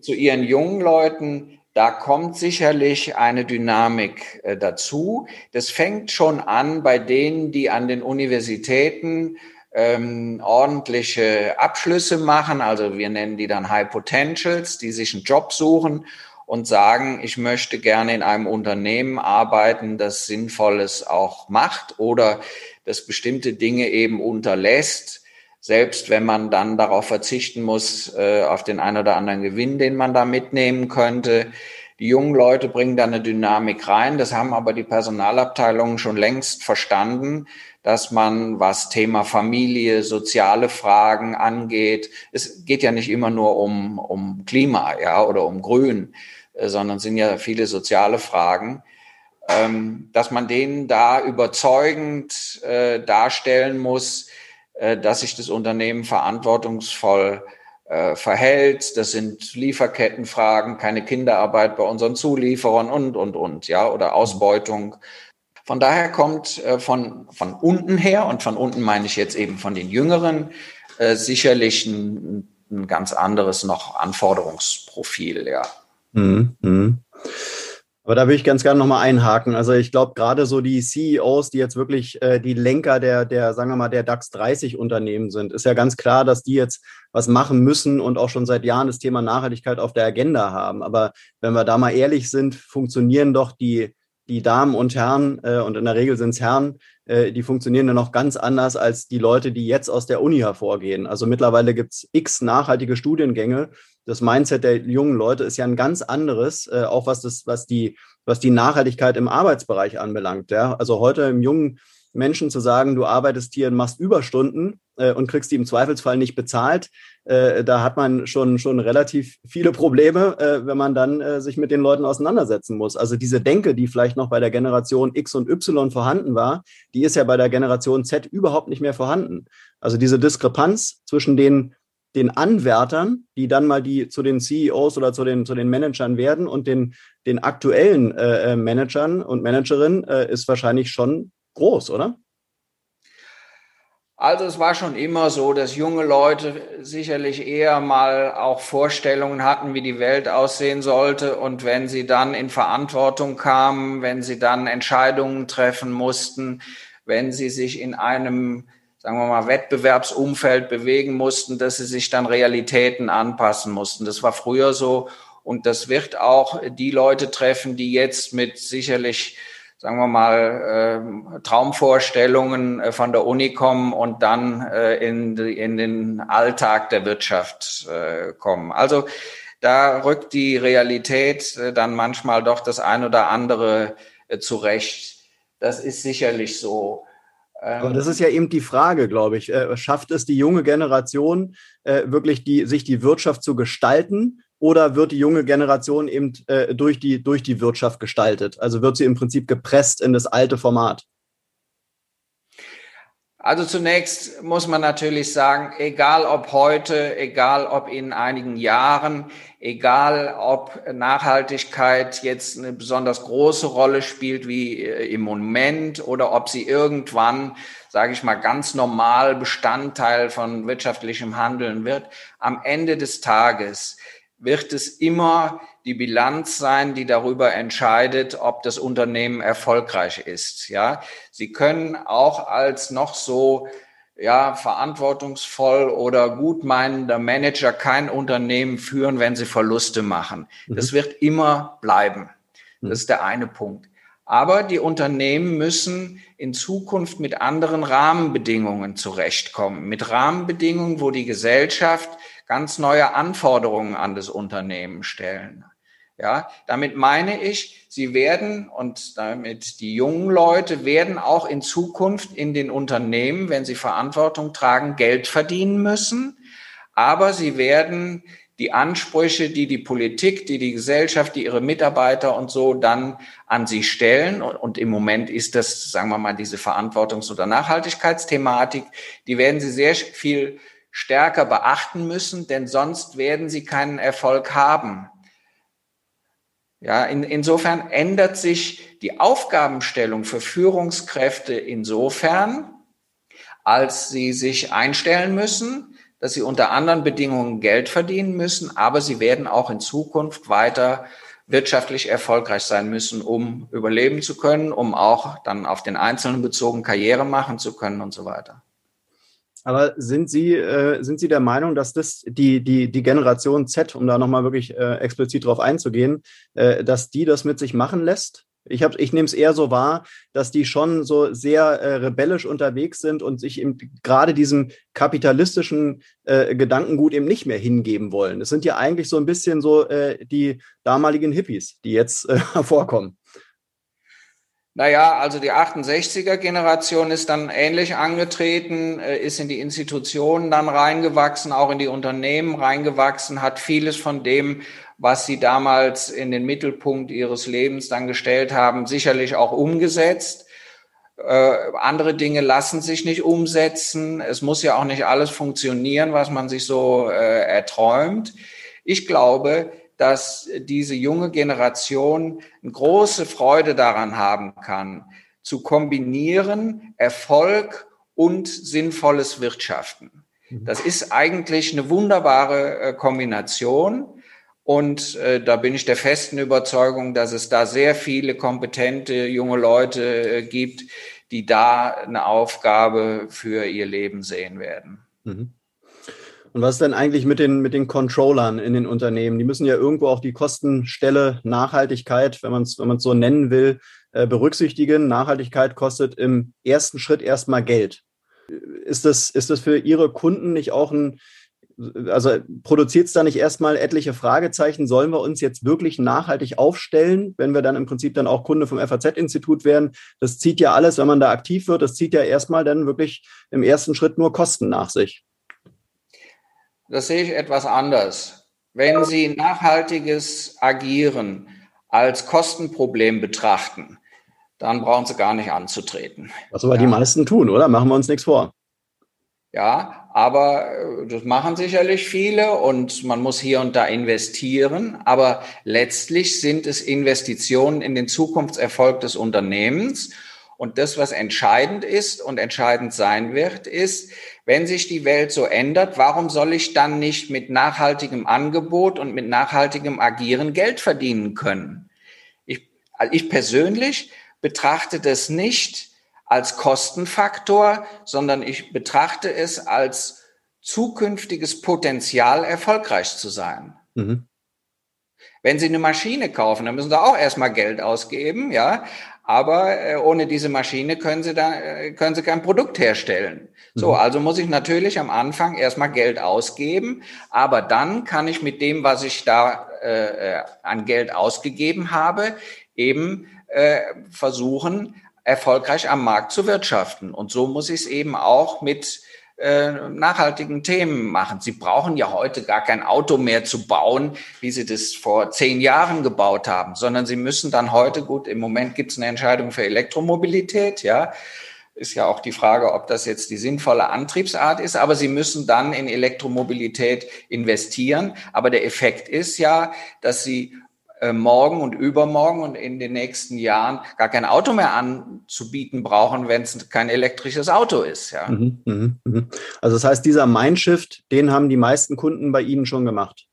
zu ihren jungen Leuten da kommt sicherlich eine Dynamik dazu. Das fängt schon an bei denen, die an den Universitäten ähm, ordentliche Abschlüsse machen. Also wir nennen die dann High Potentials, die sich einen Job suchen und sagen, ich möchte gerne in einem Unternehmen arbeiten, das Sinnvolles auch macht oder das bestimmte Dinge eben unterlässt, selbst wenn man dann darauf verzichten muss, äh, auf den ein oder anderen Gewinn, den man da mitnehmen könnte. Die jungen Leute bringen da eine Dynamik rein. Das haben aber die Personalabteilungen schon längst verstanden, dass man, was Thema Familie, soziale Fragen angeht, es geht ja nicht immer nur um, um Klima, ja, oder um Grün, sondern sind ja viele soziale Fragen, ähm, dass man denen da überzeugend äh, darstellen muss, äh, dass sich das Unternehmen verantwortungsvoll äh, verhält. Das sind Lieferkettenfragen, keine Kinderarbeit bei unseren Zulieferern und, und, und, ja, oder Ausbeutung. Von daher kommt äh, von, von unten her, und von unten meine ich jetzt eben von den Jüngeren, äh, sicherlich ein, ein ganz anderes noch Anforderungsprofil, ja. Mhm. mhm. Aber da will ich ganz gerne nochmal einhaken. Also ich glaube, gerade so die CEOs, die jetzt wirklich äh, die Lenker der, der, sagen wir mal, der DAX 30 Unternehmen sind, ist ja ganz klar, dass die jetzt was machen müssen und auch schon seit Jahren das Thema Nachhaltigkeit auf der Agenda haben. Aber wenn wir da mal ehrlich sind, funktionieren doch die, die Damen und Herren, äh, und in der Regel sind es Herren, äh, die funktionieren ja noch ganz anders als die Leute, die jetzt aus der Uni hervorgehen. Also mittlerweile gibt's x nachhaltige Studiengänge das Mindset der jungen Leute ist ja ein ganz anderes, äh, auch was das, was die, was die Nachhaltigkeit im Arbeitsbereich anbelangt. Ja? Also heute im jungen Menschen zu sagen, du arbeitest hier und machst Überstunden äh, und kriegst die im Zweifelsfall nicht bezahlt, äh, da hat man schon, schon relativ viele Probleme, äh, wenn man dann äh, sich mit den Leuten auseinandersetzen muss. Also diese Denke, die vielleicht noch bei der Generation X und Y vorhanden war, die ist ja bei der Generation Z überhaupt nicht mehr vorhanden. Also diese Diskrepanz zwischen den den Anwärtern, die dann mal die zu den CEOs oder zu den, zu den Managern werden und den, den aktuellen äh, äh, Managern und Managerinnen äh, ist wahrscheinlich schon groß, oder? Also es war schon immer so, dass junge Leute sicherlich eher mal auch Vorstellungen hatten, wie die Welt aussehen sollte. Und wenn sie dann in Verantwortung kamen, wenn sie dann Entscheidungen treffen mussten, wenn sie sich in einem sagen wir mal, Wettbewerbsumfeld bewegen mussten, dass sie sich dann Realitäten anpassen mussten. Das war früher so und das wird auch die Leute treffen, die jetzt mit sicherlich, sagen wir mal, äh, Traumvorstellungen äh, von der Uni kommen und dann äh, in, die, in den Alltag der Wirtschaft äh, kommen. Also da rückt die Realität äh, dann manchmal doch das ein oder andere äh, zurecht. Das ist sicherlich so. Aber das ist ja eben die Frage, glaube ich. Äh, schafft es die junge Generation äh, wirklich, die, sich die Wirtschaft zu gestalten? Oder wird die junge Generation eben äh, durch, die, durch die Wirtschaft gestaltet? Also wird sie im Prinzip gepresst in das alte Format? Also zunächst muss man natürlich sagen, egal ob heute, egal ob in einigen Jahren, egal ob Nachhaltigkeit jetzt eine besonders große Rolle spielt wie äh, im Moment oder ob sie irgendwann, sage ich mal, ganz normal Bestandteil von wirtschaftlichem Handeln wird, am Ende des Tages wird es immer die Bilanz sein, die darüber entscheidet, ob das Unternehmen erfolgreich ist. Ja, Sie können auch als noch so ja, verantwortungsvoll oder gutmeinender Manager kein Unternehmen führen, wenn sie Verluste machen. Mhm. Das wird immer bleiben. Das mhm. ist der eine Punkt. Aber die Unternehmen müssen in Zukunft mit anderen Rahmenbedingungen zurechtkommen. Mit Rahmenbedingungen, wo die Gesellschaft ganz neue Anforderungen an das Unternehmen stellen. Ja, damit meine ich, sie werden und damit die jungen Leute werden auch in Zukunft in den Unternehmen, wenn sie Verantwortung tragen, Geld verdienen müssen. Aber sie werden die Ansprüche, die die Politik, die die Gesellschaft, die ihre Mitarbeiter und so dann an sie stellen. Und im Moment ist das, sagen wir mal, diese Verantwortungs- oder Nachhaltigkeitsthematik, die werden sie sehr viel stärker beachten müssen, denn sonst werden sie keinen Erfolg haben. Ja, in, insofern ändert sich die Aufgabenstellung für Führungskräfte insofern, als sie sich einstellen müssen, dass sie unter anderen Bedingungen Geld verdienen müssen, aber sie werden auch in Zukunft weiter wirtschaftlich erfolgreich sein müssen, um überleben zu können, um auch dann auf den Einzelnen bezogen Karriere machen zu können und so weiter. Aber sind Sie, äh, sind Sie der Meinung, dass das die, die, die Generation Z, um da nochmal wirklich äh, explizit drauf einzugehen, äh, dass die das mit sich machen lässt? Ich, hab, ich nehme es eher so wahr, dass die schon so sehr äh, rebellisch unterwegs sind und sich eben gerade diesem kapitalistischen äh, Gedankengut eben nicht mehr hingeben wollen. Es sind ja eigentlich so ein bisschen so äh, die damaligen Hippies, die jetzt äh, hervorkommen. Naja, also die 68er-Generation ist dann ähnlich angetreten, äh, ist in die Institutionen dann reingewachsen, auch in die Unternehmen reingewachsen, hat vieles von dem, was sie damals in den Mittelpunkt ihres Lebens dann gestellt haben, sicherlich auch umgesetzt. Äh, andere Dinge lassen sich nicht umsetzen. Es muss ja auch nicht alles funktionieren, was man sich so äh, erträumt. Ich glaube, dass diese junge Generation eine große Freude daran haben kann, zu kombinieren Erfolg und sinnvolles Wirtschaften. Mhm. Das ist eigentlich eine wunderbare äh, Kombination. Und äh, da bin ich der festen Überzeugung, dass es da sehr viele kompetente junge Leute äh, gibt, die da eine Aufgabe für ihr Leben sehen werden. Mhm. Und was ist denn eigentlich mit den, mit den Controllern in den Unternehmen? Die müssen ja irgendwo auch die Kostenstelle Nachhaltigkeit, wenn man es wenn so nennen will, äh, berücksichtigen. Nachhaltigkeit kostet im ersten Schritt erstmal Geld. Ist das, ist das für Ihre Kunden nicht auch ein, also produziert es da nicht erstmal etliche Fragezeichen? Sollen wir uns jetzt wirklich nachhaltig aufstellen, wenn wir dann im Prinzip dann auch Kunde vom FAZ-Institut werden? Das zieht ja alles, wenn man da aktiv wird, das zieht ja erstmal dann wirklich im ersten Schritt nur Kosten nach sich. Das sehe ich etwas anders. Wenn Sie nachhaltiges Agieren als Kostenproblem betrachten, dann brauchen Sie gar nicht anzutreten. Was aber ja. die meisten tun, oder? Machen wir uns nichts vor. Ja, aber äh, das machen sicherlich viele und man muss hier und da investieren. Aber letztlich sind es Investitionen in den Zukunftserfolg des Unternehmens. Und das, was entscheidend ist und entscheidend sein wird, ist, wenn sich die Welt so ändert, warum soll ich dann nicht mit nachhaltigem Angebot und mit nachhaltigem Agieren Geld verdienen können? Ich, ich persönlich betrachte das nicht als Kostenfaktor, sondern ich betrachte es als zukünftiges Potenzial, erfolgreich zu sein. Mhm. Wenn Sie eine Maschine kaufen, dann müssen Sie auch erstmal Geld ausgeben, ja. Aber äh, ohne diese Maschine können Sie da, äh, können Sie kein Produkt herstellen. So, mhm. also muss ich natürlich am Anfang erstmal Geld ausgeben, aber dann kann ich mit dem, was ich da äh, äh an Geld ausgegeben habe, eben äh, versuchen, erfolgreich am Markt zu wirtschaften. Und so muss ich es eben auch mit äh, nachhaltigen Themen machen. Sie brauchen ja heute gar kein Auto mehr zu bauen, wie Sie das vor zehn Jahren gebaut haben, sondern Sie müssen dann heute, gut, im Moment gibt es eine Entscheidung für Elektromobilität, ja, ist ja auch die Frage, ob das jetzt die sinnvolle Antriebsart ist, aber Sie müssen dann in Elektromobilität investieren. Aber der Effekt ist ja, dass Sie morgen und übermorgen und in den nächsten Jahren gar kein Auto mehr anzubieten brauchen, wenn es kein elektrisches Auto ist. Ja. Mhm, mh, mh. Also das heißt, dieser Mindshift, den haben die meisten Kunden bei Ihnen schon gemacht.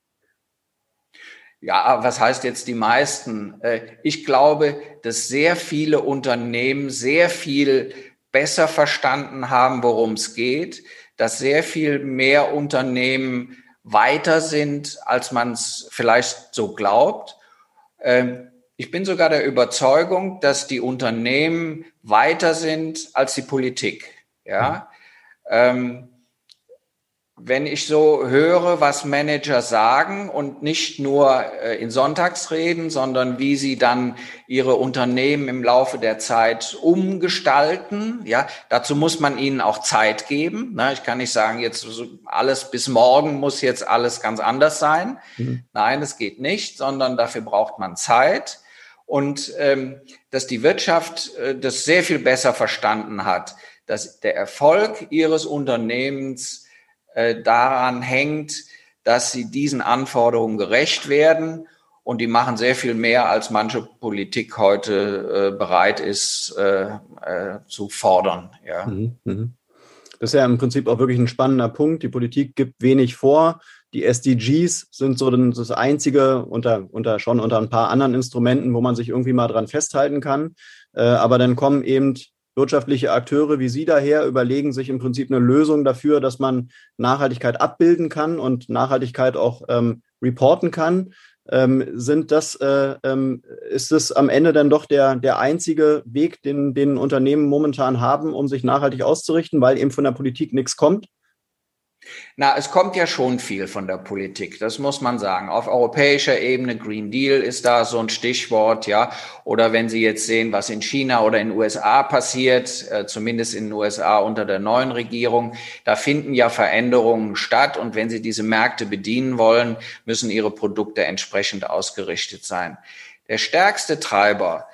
Ja, was heißt jetzt die meisten? Äh, ich glaube, dass sehr viele Unternehmen sehr viel besser verstanden haben, worum es geht, dass sehr viel mehr Unternehmen weiter sind, als man es vielleicht so glaubt. Ähm, ich bin sogar der Überzeugung, dass die Unternehmen weiter sind als die Politik. Ja. Ähm, wenn ich so höre, was Manager sagen und nicht nur äh, in Sonntagsreden, sondern wie sie dann ihre Unternehmen im Laufe der Zeit umgestalten, ja, dazu muss man ihnen auch Zeit geben. Ne? Ich kann nicht sagen, jetzt alles bis morgen muss jetzt alles ganz anders sein. Mhm. Nein, es geht nicht, sondern dafür braucht man Zeit. Und ähm, dass die Wirtschaft äh, das sehr viel besser verstanden hat, dass der Erfolg ihres Unternehmens äh, daran hängt, dass sie diesen Anforderungen gerecht werden. Und die machen sehr viel mehr, als manche Politik heute äh, bereit ist äh, äh, zu fordern. Ja. Mhm, mhm. Das ist ja im Prinzip auch wirklich ein spannender Punkt. Die Politik gibt wenig vor. Die SDGs sind so das einzige unter, unter schon unter ein paar anderen Instrumenten, wo man sich irgendwie mal dran festhalten kann. Äh, aber dann kommen eben wirtschaftliche Akteure wie Sie daher überlegen sich im Prinzip eine Lösung dafür, dass man Nachhaltigkeit abbilden kann und Nachhaltigkeit auch ähm, reporten kann. Ähm, sind das, äh, ähm, ist es am Ende dann doch der, der einzige Weg, den, den Unternehmen momentan haben, um sich nachhaltig auszurichten, weil eben von der Politik nichts kommt? Na, es kommt ja schon viel von der Politik, das muss man sagen. Auf europäischer Ebene, Green Deal ist da so ein Stichwort, ja. Oder wenn Sie jetzt sehen, was in China oder in den USA passiert, äh, zumindest in den USA unter der neuen Regierung, da finden ja Veränderungen statt. Und wenn Sie diese Märkte bedienen wollen, müssen Ihre Produkte entsprechend ausgerichtet sein. Der stärkste Treiber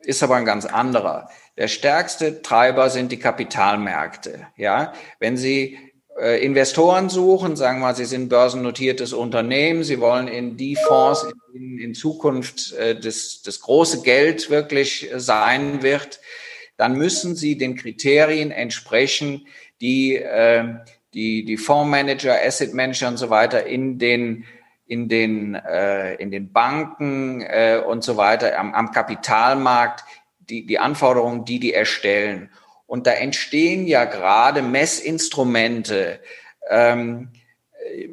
ist aber ein ganz anderer. Der stärkste Treiber sind die Kapitalmärkte. Ja, wenn Sie Investoren suchen, sagen wir mal, Sie sind börsennotiertes Unternehmen, Sie wollen in die Fonds in, in Zukunft äh, das, das große Geld wirklich sein wird, dann müssen Sie den Kriterien entsprechen, die äh, die, die Fondsmanager, Asset Manager und so weiter in den in den äh, in den Banken äh, und so weiter am, am Kapitalmarkt die die Anforderungen, die die erstellen. Und da entstehen ja gerade Messinstrumente, ähm,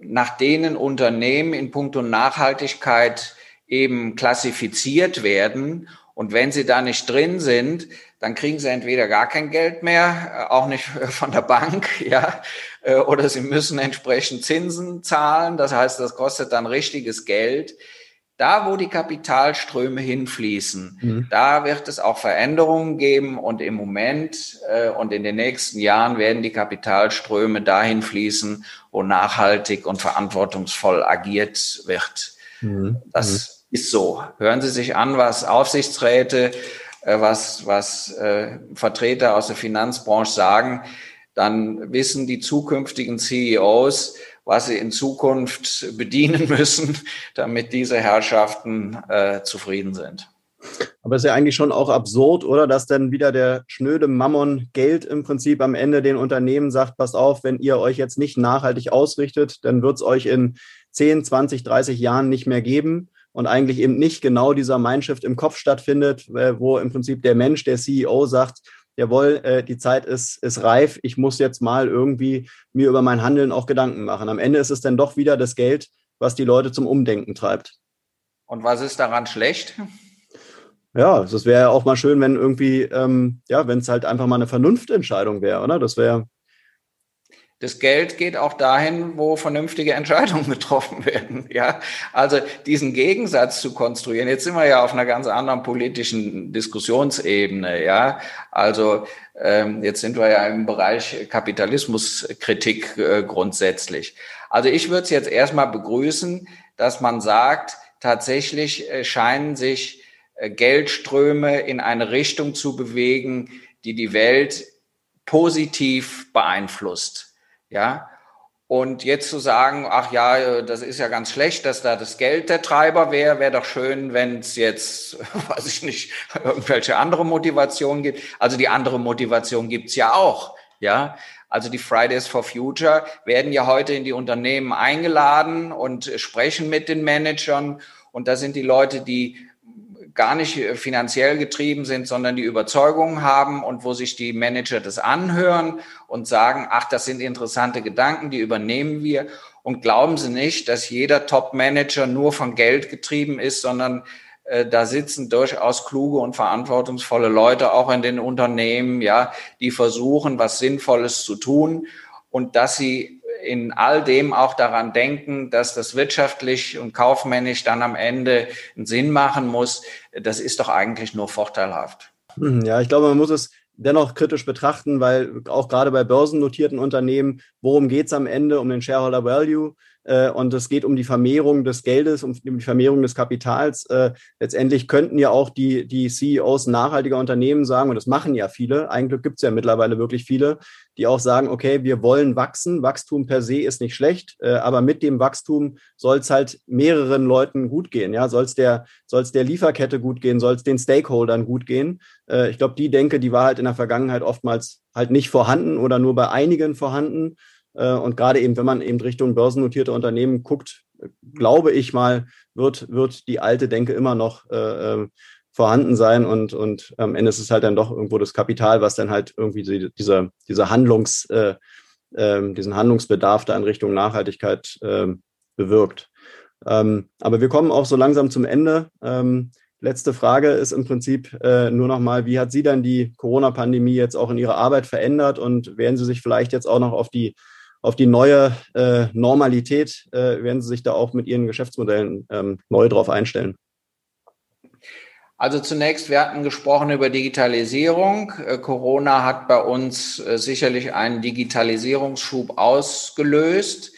nach denen Unternehmen in puncto Nachhaltigkeit eben klassifiziert werden. Und wenn sie da nicht drin sind, dann kriegen sie entweder gar kein Geld mehr, äh, auch nicht von der Bank, ja, äh, oder sie müssen entsprechend Zinsen zahlen. Das heißt, das kostet dann richtiges Geld. Da, wo die Kapitalströme hinfließen, mhm. da wird es auch Veränderungen geben und im Moment äh, und in den nächsten Jahren werden die Kapitalströme dahin fließen, wo nachhaltig und verantwortungsvoll agiert wird. Mhm. Das mhm. ist so. Hören Sie sich an, was Aufsichtsräte, äh, was, was äh, Vertreter aus der Finanzbranche sagen, dann wissen die zukünftigen CEOs, was sie in Zukunft bedienen müssen, damit diese Herrschaften äh, zufrieden sind. Aber ist ja eigentlich schon auch absurd, oder? Dass dann wieder der schnöde Mammon Geld im Prinzip am Ende den Unternehmen sagt, passt auf, wenn ihr euch jetzt nicht nachhaltig ausrichtet, dann wird es euch in 10, 20, 30 Jahren nicht mehr geben und eigentlich eben nicht genau dieser Mindshift im Kopf stattfindet, äh, wo im Prinzip der Mensch, der CEO sagt, jawohl, äh, die Zeit ist, ist reif, ich muss jetzt mal irgendwie mir über mein Handeln auch Gedanken machen. Am Ende ist es dann doch wieder das Geld, was die Leute zum Umdenken treibt. Und was ist daran schlecht? Ja, es wäre ja auch mal schön, wenn irgendwie, ähm, ja, wenn es halt einfach mal eine Vernunftentscheidung wäre, oder? Das wäre das Geld geht auch dahin, wo vernünftige Entscheidungen getroffen werden. Ja, also diesen Gegensatz zu konstruieren. Jetzt sind wir ja auf einer ganz anderen politischen Diskussionsebene. Ja, also ähm, jetzt sind wir ja im Bereich Kapitalismuskritik äh, grundsätzlich. Also ich würde es jetzt erstmal begrüßen, dass man sagt, tatsächlich äh, scheinen sich äh, Geldströme in eine Richtung zu bewegen, die die Welt positiv beeinflusst. Ja, und jetzt zu sagen, ach ja, das ist ja ganz schlecht, dass da das Geld der Treiber wäre, wäre doch schön, wenn es jetzt, weiß ich nicht, irgendwelche andere Motivation gibt. Also die andere Motivation gibt's ja auch. Ja, also die Fridays for Future werden ja heute in die Unternehmen eingeladen und sprechen mit den Managern. Und da sind die Leute, die gar nicht äh, finanziell getrieben sind, sondern die Überzeugung haben und wo sich die Manager das anhören und sagen, ach, das sind interessante Gedanken, die übernehmen wir. Und glauben Sie nicht, dass jeder Top-Manager nur von Geld getrieben ist, sondern äh, da sitzen durchaus kluge und verantwortungsvolle Leute auch in den Unternehmen, ja, die versuchen, was Sinnvolles zu tun und dass sie in all dem auch daran denken, dass das wirtschaftlich und kaufmännisch dann am Ende einen Sinn machen muss, das ist doch eigentlich nur vorteilhaft. Hm, ja, ich glaube, man muss es dennoch kritisch betrachten, weil auch gerade bei börsennotierten Unternehmen, worum geht es am Ende? Um den Shareholder Value. Äh, und es geht um die Vermehrung des Geldes, um die Vermehrung des Kapitals. Äh, letztendlich könnten ja auch die, die CEOs nachhaltiger Unternehmen sagen, und das machen ja viele, eigentlich gibt es ja mittlerweile wirklich viele, die auch sagen, okay, wir wollen wachsen, Wachstum per se ist nicht schlecht, äh, aber mit dem Wachstum soll es halt mehreren Leuten gut gehen. Ja, soll es der, soll's der Lieferkette gut gehen, soll es den Stakeholdern gut gehen. ich glaube, die Denke, die war halt in der Vergangenheit oftmals halt nicht vorhanden oder nur bei einigen vorhanden. Äh, und gerade eben, wenn man eben Richtung börsennotierte Unternehmen guckt, glaube ich mal, wird, wird die alte Denke immer noch äh, äh, vorhanden sein und, und am Ende ist es halt dann doch irgendwo das Kapital, was dann halt irgendwie die, dieser, dieser Handlungs, äh, äh, diesen Handlungsbedarf da in Richtung Nachhaltigkeit äh, bewirkt. Ähm, aber wir kommen auch so langsam zum Ende. Ähm, letzte Frage ist im Prinzip äh, nur nochmal, wie hat Sie dann die Corona-Pandemie jetzt auch in Ihrer Arbeit verändert und werden Sie sich vielleicht jetzt auch noch auf die auf die neue äh, Normalität äh, werden Sie sich da auch mit Ihren Geschäftsmodellen ähm, neu drauf einstellen? Also zunächst, wir hatten gesprochen über Digitalisierung. Äh, Corona hat bei uns äh, sicherlich einen Digitalisierungsschub ausgelöst.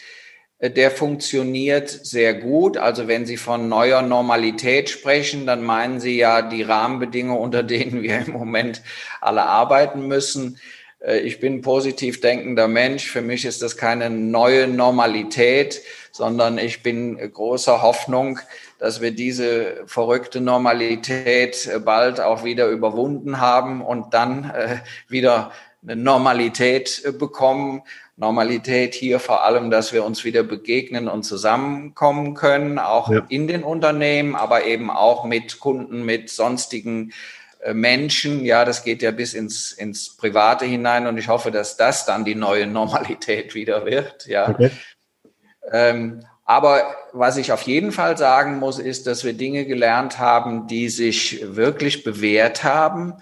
Äh, der funktioniert sehr gut. Also wenn Sie von neuer Normalität sprechen, dann meinen Sie ja die Rahmenbedingungen, unter denen wir im Moment alle arbeiten müssen. Äh, ich bin positiv denkender Mensch. Für mich ist das keine neue Normalität, sondern ich bin großer Hoffnung, dass wir diese verrückte Normalität äh, bald auch wieder überwunden haben und dann äh, wieder eine Normalität bekommen. Normalität hier vor allem, dass wir uns wieder begegnen und zusammenkommen können, auch ja. in den Unternehmen, aber eben auch mit Kunden, mit sonstigen Menschen, ja, das geht ja bis ins, ins Private hinein und ich hoffe, dass das dann die neue Normalität wieder wird, ja. Okay. Ähm, aber was ich auf jeden Fall sagen muss, ist, dass wir Dinge gelernt haben, die sich wirklich bewährt haben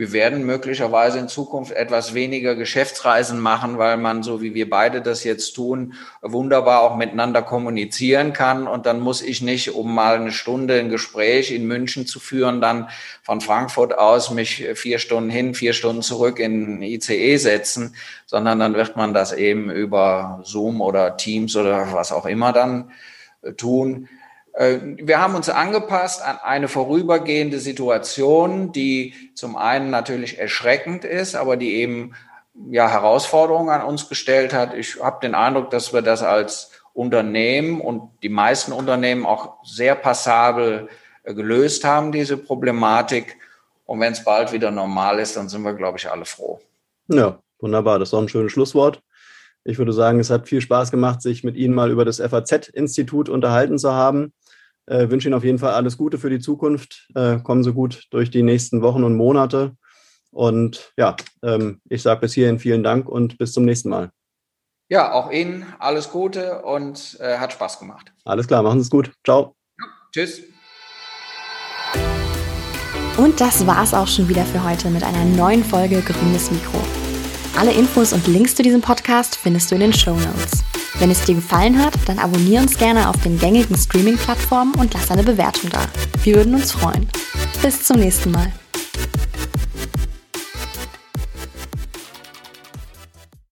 wir werden möglicherweise in Zukunft etwas weniger Geschäftsreisen machen, weil man, so wie wir beide das jetzt tun, wunderbar auch miteinander kommunizieren kann. Und dann muss ich nicht, um mal eine Stunde ein Gespräch in München zu führen, dann von Frankfurt aus mich vier Stunden hin, vier Stunden zurück in ICE setzen, sondern dann wird man das eben über Zoom oder Teams oder was auch immer dann tun. Äh, wir haben uns angepasst an eine vorübergehende Situation, die zum einen natürlich erschreckend ist, aber die eben ja Herausforderungen an uns gestellt hat. Ich habe den Eindruck, dass wir das als Unternehmen und die meisten Unternehmen auch sehr passabel äh, gelöst haben, diese Problematik. Und wenn es bald wieder normal ist, dann sind wir, glaube ich, alle froh. Ja, wunderbar. Das ist auch ein schönes Schlusswort. Ich würde sagen, es hat viel Spaß gemacht, sich mit Ihnen mal über das FAZ-Institut unterhalten zu haben. Äh, wünsche Ihnen auf jeden Fall alles Gute für die Zukunft. Äh, kommen Sie gut durch die nächsten Wochen und Monate. Und ja, ähm, ich sage bis hierhin vielen Dank und bis zum nächsten Mal. Ja, auch Ihnen alles Gute und äh, hat Spaß gemacht. Alles klar, machen Sie es gut. Ciao. Ja, tschüss. Und das war's auch schon wieder für heute mit einer neuen Folge Grünes Mikro. Alle Infos und Links zu diesem Podcast findest du in den Show Notes. Wenn es dir gefallen hat, dann abonniere uns gerne auf den gängigen Streaming-Plattformen und lass eine Bewertung da. Wir würden uns freuen. Bis zum nächsten Mal.